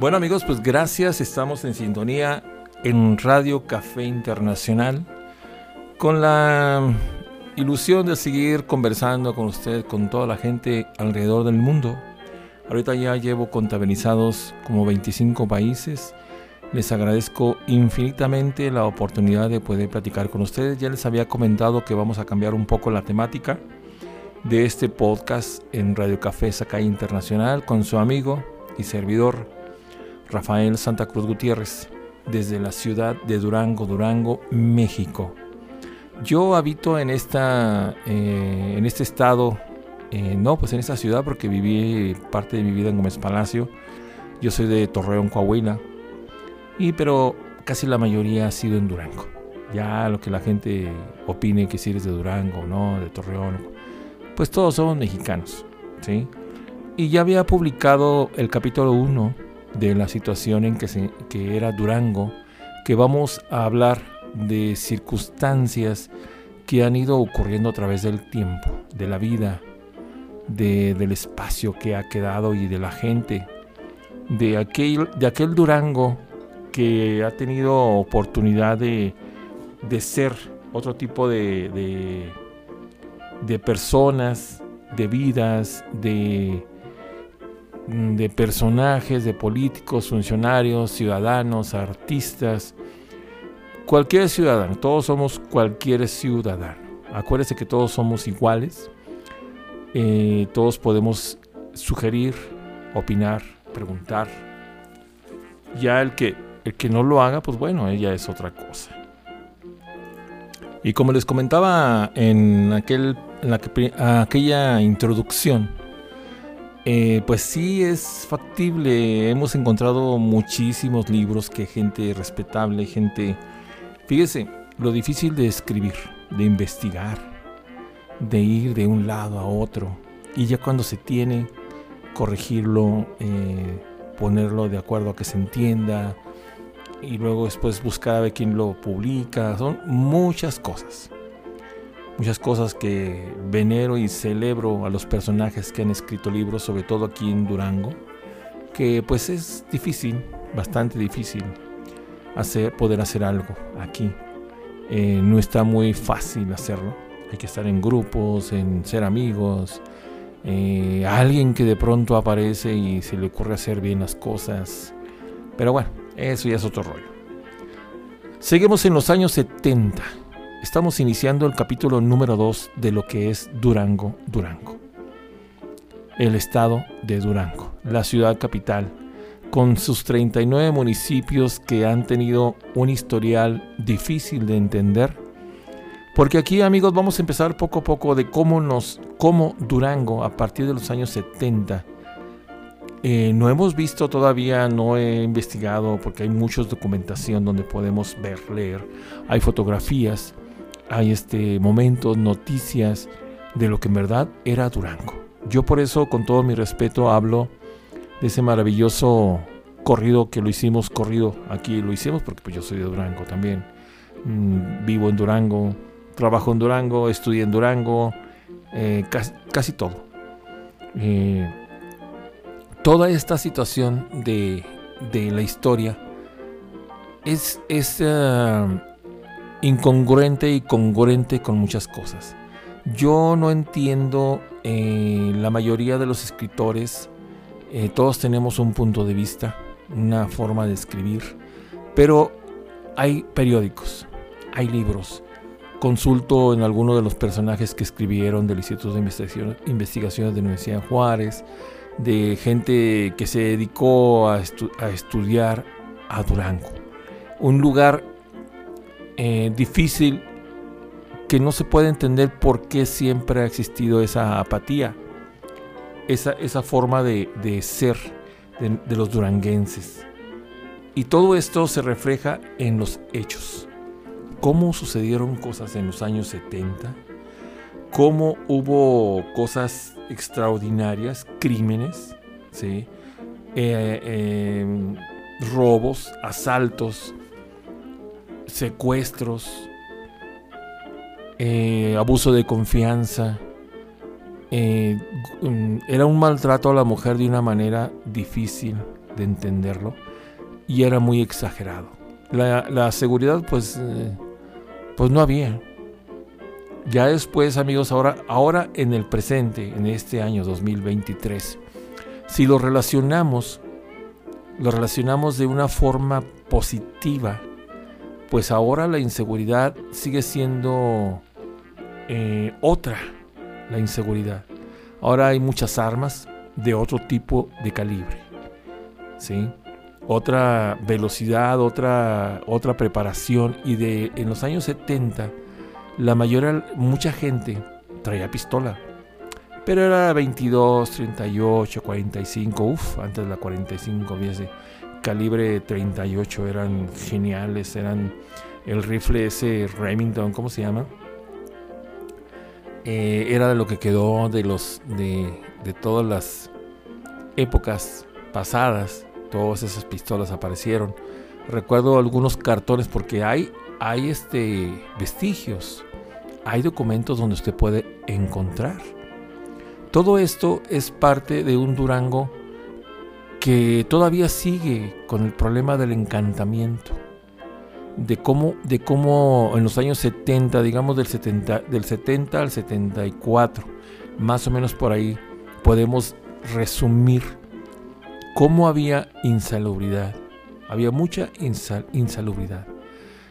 Bueno amigos, pues gracias, estamos en sintonía en Radio Café Internacional con la ilusión de seguir conversando con usted, con toda la gente alrededor del mundo. Ahorita ya llevo contabilizados como 25 países. Les agradezco infinitamente la oportunidad de poder platicar con ustedes. Ya les había comentado que vamos a cambiar un poco la temática de este podcast en Radio Café Sacay Internacional con su amigo y servidor Rafael Santa Cruz Gutiérrez desde la ciudad de Durango, Durango, México. Yo habito en, esta, eh, en este estado, eh, no, pues en esta ciudad porque viví parte de mi vida en Gómez Palacio. Yo soy de Torreón, Coahuila. Y pero casi la mayoría ha sido en Durango. Ya lo que la gente opine que si eres de Durango, no, de Torreón, pues todos somos mexicanos, ¿sí? Y ya había publicado el capítulo 1 de la situación en que, se, que era Durango, que vamos a hablar de circunstancias que han ido ocurriendo a través del tiempo, de la vida, de, del espacio que ha quedado y de la gente, de aquel, de aquel Durango que ha tenido oportunidad de, de ser otro tipo de, de, de personas, de vidas, de, de personajes, de políticos, funcionarios, ciudadanos, artistas, Cualquier ciudadano, todos somos cualquier ciudadano. Acuérdese que todos somos iguales. Eh, todos podemos sugerir, opinar, preguntar. Ya el que, el que no lo haga, pues bueno, ella es otra cosa. Y como les comentaba en, aquel, en la, aquella introducción, eh, pues sí es factible. Hemos encontrado muchísimos libros que gente respetable, gente Fíjese, lo difícil de escribir, de investigar, de ir de un lado a otro, y ya cuando se tiene, corregirlo, eh, ponerlo de acuerdo a que se entienda, y luego después buscar a ver quién lo publica, son muchas cosas. Muchas cosas que venero y celebro a los personajes que han escrito libros, sobre todo aquí en Durango, que pues es difícil, bastante difícil hacer, poder hacer algo aquí. Eh, no está muy fácil hacerlo. Hay que estar en grupos, en ser amigos. Eh, alguien que de pronto aparece y se le ocurre hacer bien las cosas. Pero bueno, eso ya es otro rollo. Seguimos en los años 70. Estamos iniciando el capítulo número 2 de lo que es Durango, Durango. El estado de Durango, la ciudad capital con sus 39 municipios que han tenido un historial difícil de entender. Porque aquí, amigos, vamos a empezar poco a poco de cómo nos, cómo Durango, a partir de los años 70, eh, no hemos visto todavía, no he investigado, porque hay mucha documentación donde podemos ver, leer, hay fotografías, hay este momentos, noticias de lo que en verdad era Durango. Yo por eso, con todo mi respeto, hablo de ese maravilloso corrido que lo hicimos, corrido aquí lo hicimos porque pues yo soy de Durango también. Mm, vivo en Durango, trabajo en Durango, estudié en Durango, eh, casi, todo. Eh, toda esta situación de, la historia es, es eh, incongruente y congruente con muchas cosas. Yo no entiendo la mayoría de los escritores eh, todos tenemos un punto de vista, una forma de escribir, pero hay periódicos, hay libros. Consulto en algunos de los personajes que escribieron del Instituto de Investigaciones de la Universidad de Juárez, de gente que se dedicó a, estudiar a Durango. Un lugar eh, difícil que no se puede entender por qué siempre ha existido esa apatía esa, forma de, ser de, los duranguenses. Y todo esto se refleja en los hechos. Cómo sucedieron cosas en los años 70, cómo hubo cosas extraordinarias, crímenes, ¿sí? Eh, em, robos, asaltos, secuestros, eh, abuso de confianza, eh, mm, era un maltrato a la mujer de una manera difícil de entenderlo y era muy exagerado. La, seguridad pues, eh, pues no había. Ya después, amigos, ahora, ahora en el presente, en este año 2023, si lo relacionamos, lo relacionamos de una forma positiva, pues ahora la inseguridad sigue siendo eh, otra, la inseguridad. Ahora hay muchas armas de otro tipo de calibre, ¿sí? Otra velocidad, otra, otra preparación y de en los años 70 la mayoría, mucha gente traía pistola. Pero era 22, 38, 45, uff, antes de la 45, ese calibre 38 eran geniales, eran el rifle ese Remington, ¿cómo se llama? Eh, era de lo que quedó de los de, de todas las épocas pasadas, todas esas pistolas aparecieron. Recuerdo algunos cartones porque hay, hay este vestigios hay documentos donde usted puede encontrar. Todo esto es parte de un Durango que todavía sigue con el problema del encantamiento. De cómo, de cómo en los años 70, digamos del 70, del 70 al 74, más o menos por ahí, podemos resumir cómo había insalubridad. Había mucha insalubridad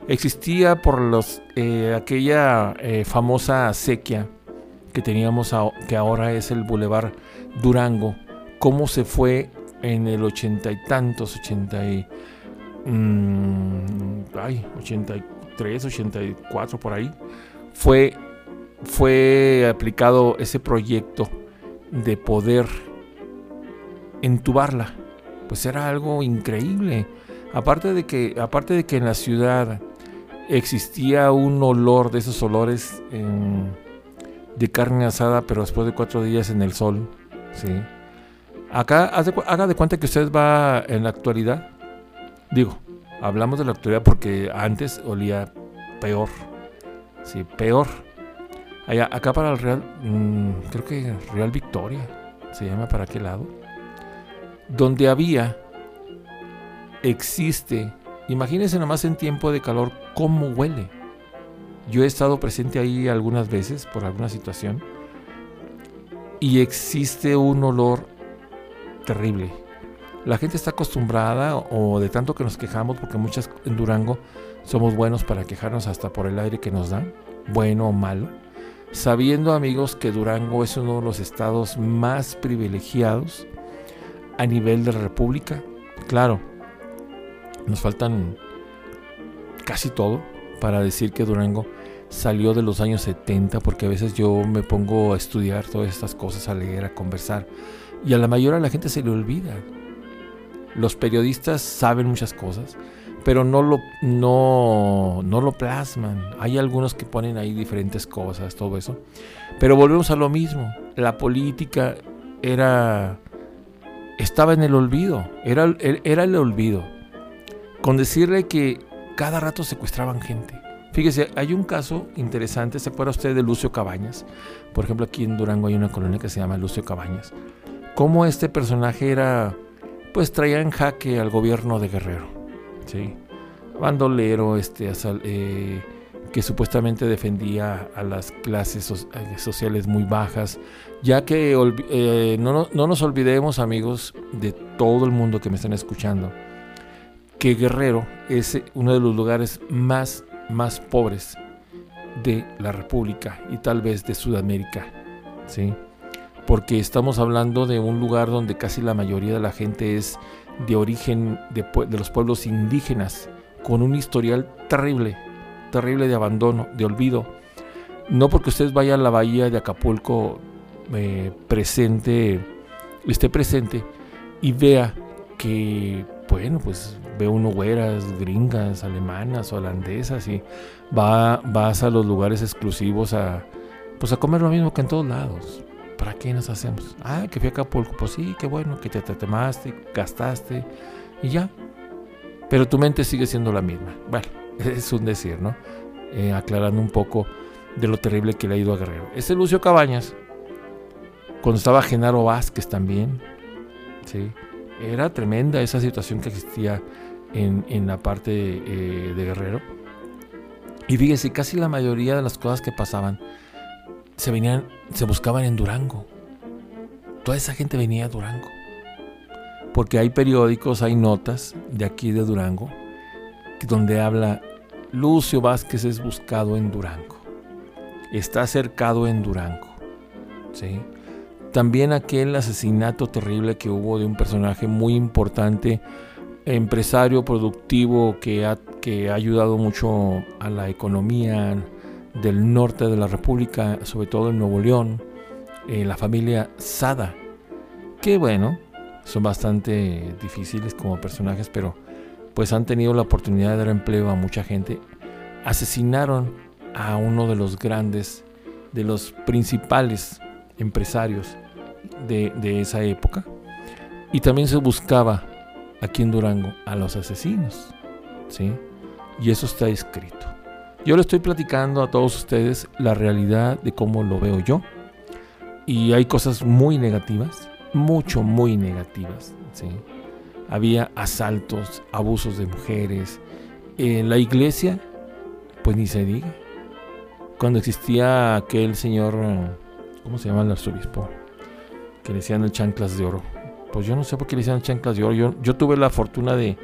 existía por los eh, aquella eh, famosa sequía que teníamos que ahora es el Boulevard Durango cómo se fue en el ochenta y tantos ochenta y mm, ay, 83 84 por ahí fue fue aplicado ese proyecto de poder entubarla pues era algo increíble aparte de que aparte de que en la ciudad existía un olor de esos olores de carne asada, pero después de cuatro días en el sol. ¿sí? Acá haga de cuenta que usted va en la actualidad. Digo, hablamos de la actualidad porque antes olía peor. Sí, peor. Allá, acá para el Real, mm, creo que Real Victoria, se llama para qué lado. Donde había, existe Imagínense nomás en tiempo de calor cómo huele. Yo he estado presente ahí algunas veces por alguna situación y existe un olor terrible. La gente está acostumbrada o de tanto que nos quejamos, porque muchas en Durango somos buenos para quejarnos hasta por el aire que nos dan, bueno o malo, sabiendo amigos que Durango es uno de los estados más privilegiados a nivel de República. Claro, nos faltan casi todo para decir que Durango salió de los años 70, porque a veces yo me pongo a estudiar todas estas cosas, a leer, a conversar, y a la mayoría de la gente se le olvida. Los periodistas saben muchas cosas, pero no lo, no, no lo plasman. Hay algunos que ponen ahí diferentes cosas, todo eso. Pero volvemos a lo mismo. La política era estaba en el olvido, era, era el olvido con decirle que cada rato secuestraban gente. Fíjese, hay un caso interesante, ¿se acuerda usted de Lucio Cabañas? Por ejemplo, aquí en Durango hay una colonia que se llama Lucio Cabañas. Cómo este personaje era, pues traía en jaque al gobierno de Guerrero, ¿sí? Bandolero, este, eh, que supuestamente defendía a las clases eh, sociales muy bajas, ya que eh, no, no nos olvidemos, amigos, de todo el mundo que me están escuchando, que Guerrero es uno de los lugares más, más pobres de la República y tal vez de Sudamérica, ¿sí? Porque estamos hablando de un lugar donde casi la mayoría de la gente es de origen de, los pueblos indígenas, con un historial terrible, terrible de abandono, de olvido. No porque usted vaya a la bahía de Acapulco eh, presente, esté presente y vea que, bueno, pues ve uno güeras, gringas, alemanas, holandesas y va, vas a los lugares exclusivos a, pues a comer lo mismo que en todos lados. ¿Para qué nos hacemos? Ah, que fui a Acapulco. Pues sí, qué bueno, que te temaste, gastaste y ya. Pero tu mente sigue siendo la misma. Bueno, es un decir, ¿no? Eh, aclarando un poco de lo terrible que le ha ido a Guerrero. Ese Lucio Cabañas, cuando estaba Genaro Vázquez también, ¿sí? era tremenda esa situación que existía en, la parte eh, de Guerrero. Y fíjese, casi la mayoría de las cosas que pasaban se venían, se buscaban en Durango. Toda esa gente venía a Durango. Porque hay periódicos, hay notas de aquí de Durango, donde habla Lucio Vázquez es buscado en Durango. Está cercado en Durango. ¿sí? También aquel asesinato terrible que hubo de un personaje muy importante, empresario productivo que ha, que ha ayudado mucho a la economía del norte de la República, sobre todo en Nuevo León, eh, la familia Sada, que bueno, son bastante difíciles como personajes, pero pues han tenido la oportunidad de dar empleo a mucha gente. Asesinaron a uno de los grandes, de los principales empresarios de, esa época. Y también se buscaba aquí en Durango a los asesinos. ¿sí? Y eso está escrito. Yo le estoy platicando a todos ustedes la realidad de cómo lo veo yo. Y hay cosas muy negativas, mucho, muy negativas. ¿sí? Había asaltos, abusos de mujeres. En la iglesia, pues ni se diga. Cuando existía aquel señor, ¿cómo se llama el arzobispo? Que le decían el chanclas de oro. Pues yo no sé por qué le decían chanclas de oro. Yo, yo tuve la fortuna de,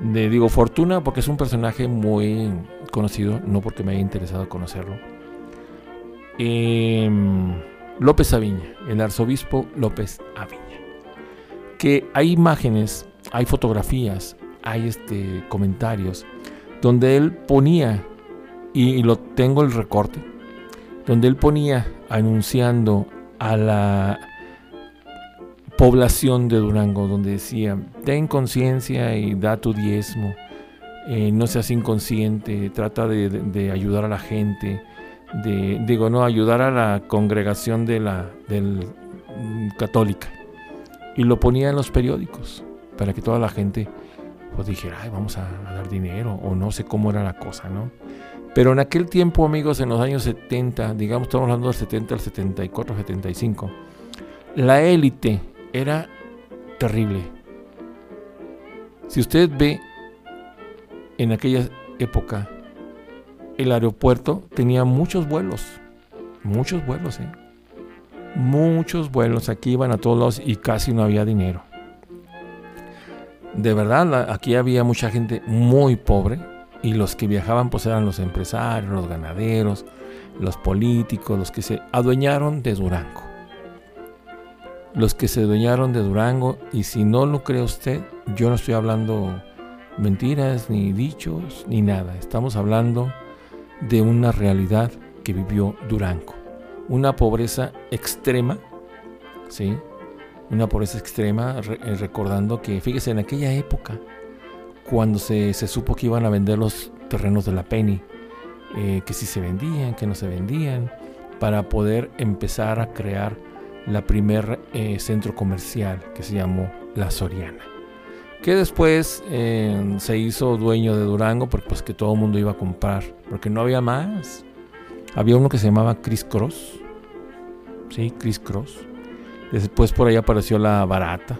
de, digo fortuna porque es un personaje muy conocido, no porque me haya interesado conocerlo. Em, López Aviña, el arzobispo López Aviña. Que hay imágenes, hay fotografías, hay este, comentarios donde él ponía, y, lo tengo el recorte, donde él ponía anunciando a la población de Durango, donde decía, ten conciencia y da tu diezmo, eh, no seas inconsciente, trata de, ayudar a la gente, de, digo, no, ayudar a la congregación de la del, mm, católica. Y lo ponía en los periódicos para que toda la gente pues dijera, ay, vamos a, a dar dinero, o no sé cómo era la cosa, ¿no? Pero en aquel tiempo, amigos, en los años 70, digamos, estamos hablando del 70 al 74, 75, la élite era terrible. Si usted ve en aquella época, el aeropuerto tenía muchos vuelos, muchos vuelos, ¿eh? muchos vuelos, aquí iban a todos lados y casi no había dinero. De verdad, aquí había mucha gente muy pobre y los que viajaban pues eran los empresarios, los ganaderos, los políticos, los que se adueñaron de Durango los que se dueñaron de Durango, y si no lo cree usted, yo no estoy hablando mentiras, ni dichos, ni nada. Estamos hablando de una realidad que vivió Durango. Una pobreza extrema, ¿sí? Una pobreza extrema, eh, recordando que, fíjese, en aquella época, cuando se, supo que iban a vender los terrenos de la Penny, eh, que si se vendían, que no se vendían, para poder empezar a crear la primer eh, centro comercial que se llamó La Soriana. Que después eh, se hizo dueño de Durango porque pues que todo el mundo iba a comprar, porque no había más. Había uno que se llamaba Chris Cross. Sí, Chris Cross. Después por ahí apareció la barata.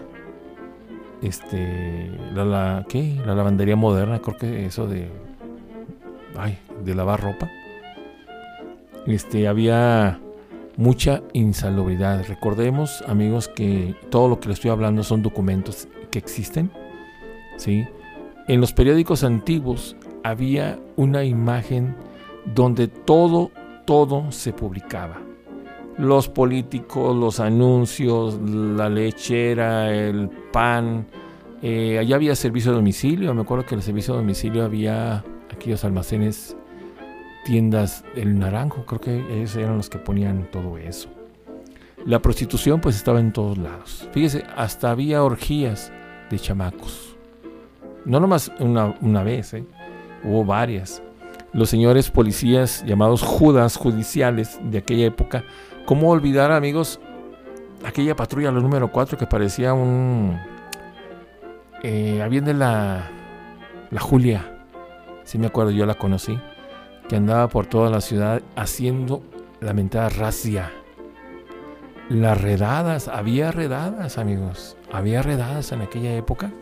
Este, la, la, ¿qué? La lavandería moderna, creo que eso de, ay, de lavar ropa. Este, había mucha insalubridad. Recordemos, amigos, que todo lo que les estoy hablando son documentos que existen. ¿sí? En los periódicos antiguos había una imagen donde todo, todo se publicaba. Los políticos, los anuncios, la lechera, el pan. Eh, allá había servicio de domicilio. Me acuerdo que en el servicio de domicilio había aquellos almacenes tiendas El Naranjo, creo que ellos eran los que ponían todo eso. La prostitución pues estaba en todos lados. Fíjese, hasta había orgías de chamacos. No nomás una, una vez, ¿eh? hubo varias. Los señores policías llamados judas judiciales de aquella época, ¿cómo olvidar amigos aquella patrulla, la número 4, que parecía un... Eh, de la, la Julia, si me acuerdo, yo la conocí que andaba por toda la ciudad haciendo lamentada racia. las redadas, había redadas, amigos, había redadas en aquella época,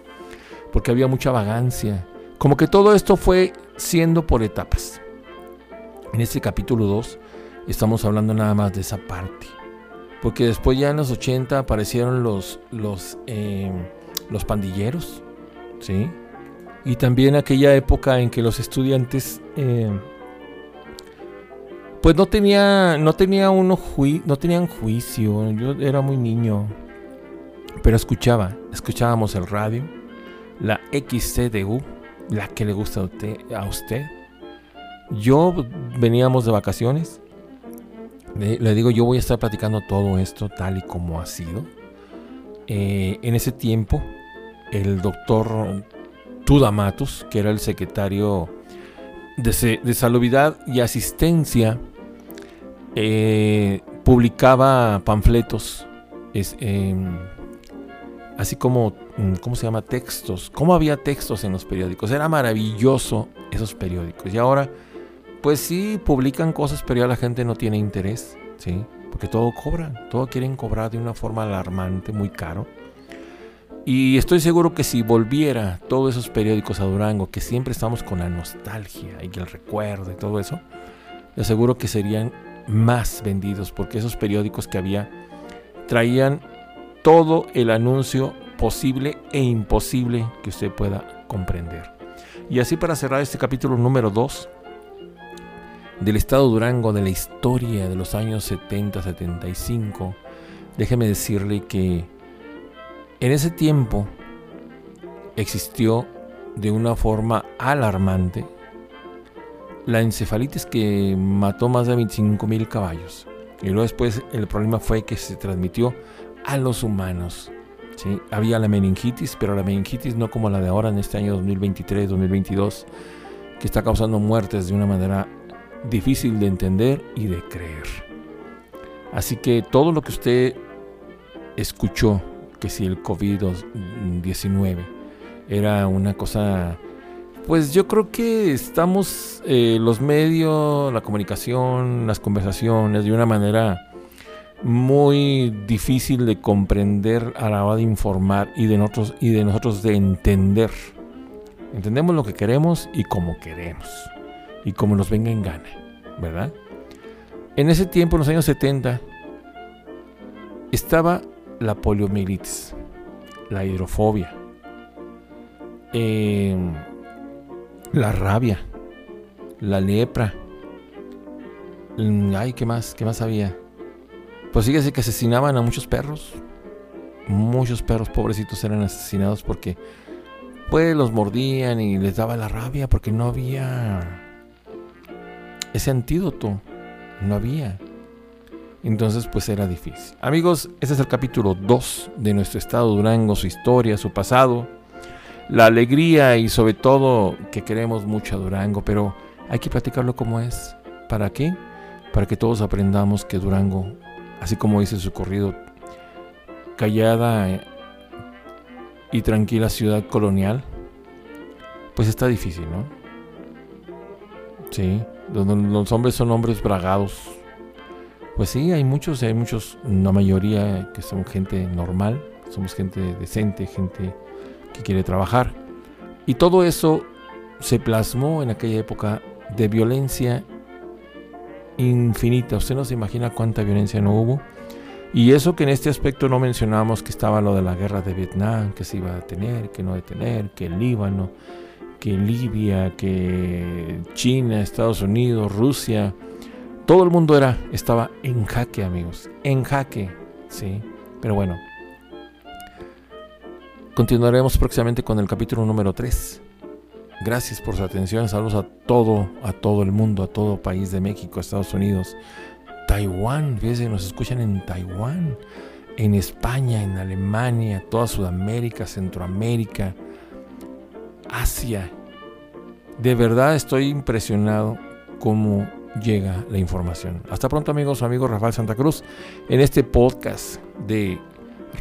porque había mucha vagancia. Como que todo esto fue siendo por etapas. En este capítulo 2 estamos hablando nada más de esa parte. Porque después ya en los 80 aparecieron los, los, eh, los pandilleros, ¿sí? Y también aquella época en que los estudiantes eh, pues no tenía, no tenía uno no tenían juicio. Yo era muy niño, pero escuchaba, escuchábamos el radio, la XCDU, la que le gusta a usted. Yo veníamos de vacaciones. Le, digo, yo voy a estar platicando todo esto tal y como ha sido. Eh, en ese tiempo, el doctor Tudamatus, que era el secretario de, de Salubridad y Asistencia eh, publicaba panfletos, em, así como, mm, ¿cómo se llama? Textos. ¿Cómo había textos en los periódicos? Era maravilloso esos periódicos. Y ahora, pues sí, publican cosas, pero ya la gente no tiene interés, ¿sí? Porque todo cobra, todo quieren cobrar de una forma alarmante, muy caro. Y estoy seguro que si volviera todos esos periódicos a Durango, que siempre estamos con la nostalgia y el recuerdo y todo eso, le aseguro que serían más vendidos, porque esos periódicos que había traían todo el anuncio posible e imposible que usted pueda comprender. Y así para cerrar este capítulo número 2 del estado Durango, de la historia de los años 70-75, déjeme decirle que en ese tiempo existió de una forma alarmante la encefalitis que mató más de 25 mil caballos. Y luego después el problema fue que se transmitió a los humanos. ¿sí? Había la meningitis, pero la meningitis no como la de ahora en este año 2023-2022, que está causando muertes de una manera difícil de entender y de creer. Así que todo lo que usted escuchó, que si el COVID-19 era una cosa pues yo creo que estamos eh, los medios, la comunicación, las conversaciones de una manera muy difícil de comprender a la hora de informar y de nosotros y de nosotros de entender. Entendemos lo que queremos y cómo queremos y como nos venga en gana, ¿verdad? En ese tiempo, en los años 70, estaba la poliomielitis, la hidrofobia. Eh, la rabia, la lepra. Mm, ay, ¿qué más? ¿Qué más había? Pues fíjese que asesinaban a muchos perros. Muchos perros pobrecitos eran asesinados porque pues los mordían y les daba la rabia porque no había ese antídoto. No había. Entonces pues era difícil. Amigos, este es el capítulo 2 de nuestro estado Durango, su historia, su pasado la alegría y sobre todo que queremos mucho a Durango, pero hay que platicarlo como es. ¿Para qué? Para que todos aprendamos que Durango, así como dice su corrido, callada y tranquila ciudad colonial, pues está difícil, ¿no? Sí, los hombres son hombres bragados. Pues sí, hay muchos, hay muchos, una mayoría que son gente normal, somos gente decente, gente que quiere trabajar. Y todo eso se plasmó en aquella época de violencia infinita. Usted no se imagina cuánta violencia no hubo. Y eso que en este aspecto no mencionamos que estaba lo de la guerra de Vietnam, que se iba a tener, que no a tener, que el Líbano, que Libia, que China, Estados Unidos, Rusia, todo el mundo era estaba en jaque, amigos, en jaque, sí. Pero bueno, Continuaremos próximamente con el capítulo número 3. Gracias por su atención. Saludos a todo, a todo el mundo, a todo país de México, Estados Unidos, Taiwán. Fíjense, nos escuchan en Taiwán, en España, en Alemania, toda Sudamérica, Centroamérica, Asia. De verdad estoy impresionado cómo llega la información. Hasta pronto amigos, su amigo Rafael Santa Cruz en este podcast de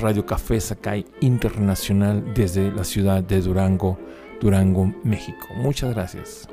Radio Café Sakai Internacional desde la ciudad de Durango, Durango, México. Muchas gracias.